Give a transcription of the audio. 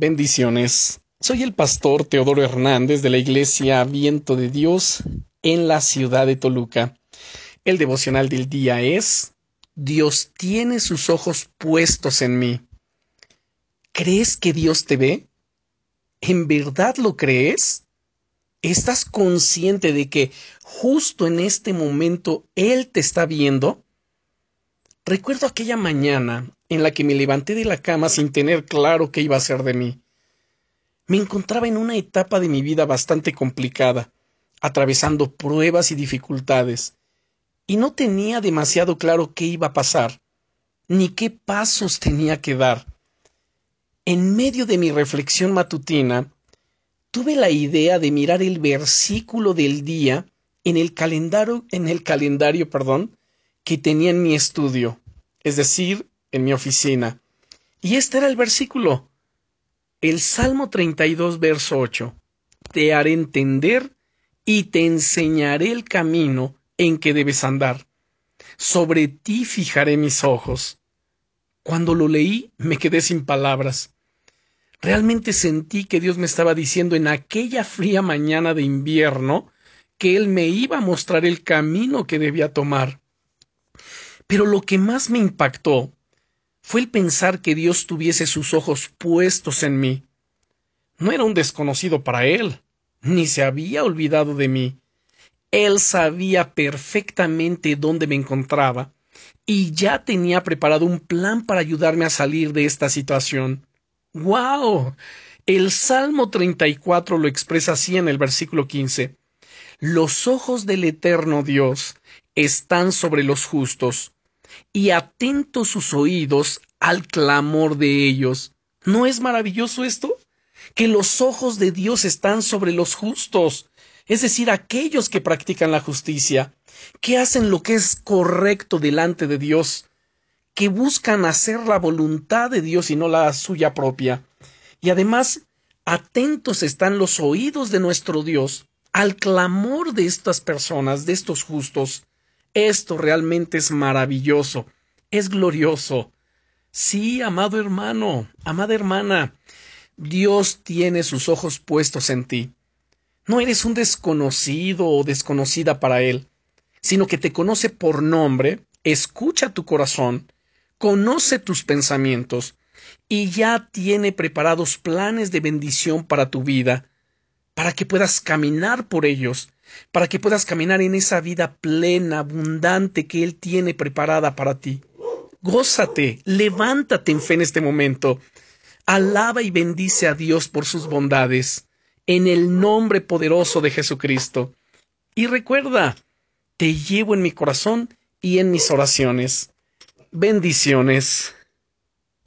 Bendiciones. Soy el pastor Teodoro Hernández de la Iglesia Viento de Dios en la ciudad de Toluca. El devocional del día es Dios tiene sus ojos puestos en mí. ¿Crees que Dios te ve? ¿En verdad lo crees? ¿Estás consciente de que justo en este momento Él te está viendo? Recuerdo aquella mañana en la que me levanté de la cama sin tener claro qué iba a ser de mí. Me encontraba en una etapa de mi vida bastante complicada, atravesando pruebas y dificultades, y no tenía demasiado claro qué iba a pasar, ni qué pasos tenía que dar. En medio de mi reflexión matutina, tuve la idea de mirar el versículo del día en el calendario, en el calendario, perdón, que tenía en mi estudio, es decir, en mi oficina. Y este era el versículo. El Salmo 32, verso 8. Te haré entender y te enseñaré el camino en que debes andar. Sobre ti fijaré mis ojos. Cuando lo leí me quedé sin palabras. Realmente sentí que Dios me estaba diciendo en aquella fría mañana de invierno que Él me iba a mostrar el camino que debía tomar. Pero lo que más me impactó fue el pensar que Dios tuviese sus ojos puestos en mí. No era un desconocido para Él, ni se había olvidado de mí. Él sabía perfectamente dónde me encontraba y ya tenía preparado un plan para ayudarme a salir de esta situación. ¡Wow! El Salmo 34 lo expresa así en el versículo 15. Los ojos del eterno Dios están sobre los justos, y atentos sus oídos al clamor de ellos. ¿No es maravilloso esto? Que los ojos de Dios están sobre los justos, es decir, aquellos que practican la justicia, que hacen lo que es correcto delante de Dios, que buscan hacer la voluntad de Dios y no la suya propia. Y además, atentos están los oídos de nuestro Dios al clamor de estas personas, de estos justos, esto realmente es maravilloso, es glorioso. Sí, amado hermano, amada hermana, Dios tiene sus ojos puestos en ti. No eres un desconocido o desconocida para Él, sino que te conoce por nombre, escucha tu corazón, conoce tus pensamientos y ya tiene preparados planes de bendición para tu vida, para que puedas caminar por ellos para que puedas caminar en esa vida plena, abundante que Él tiene preparada para ti. Gózate, levántate en fe en este momento. Alaba y bendice a Dios por sus bondades, en el nombre poderoso de Jesucristo. Y recuerda, te llevo en mi corazón y en mis oraciones. Bendiciones.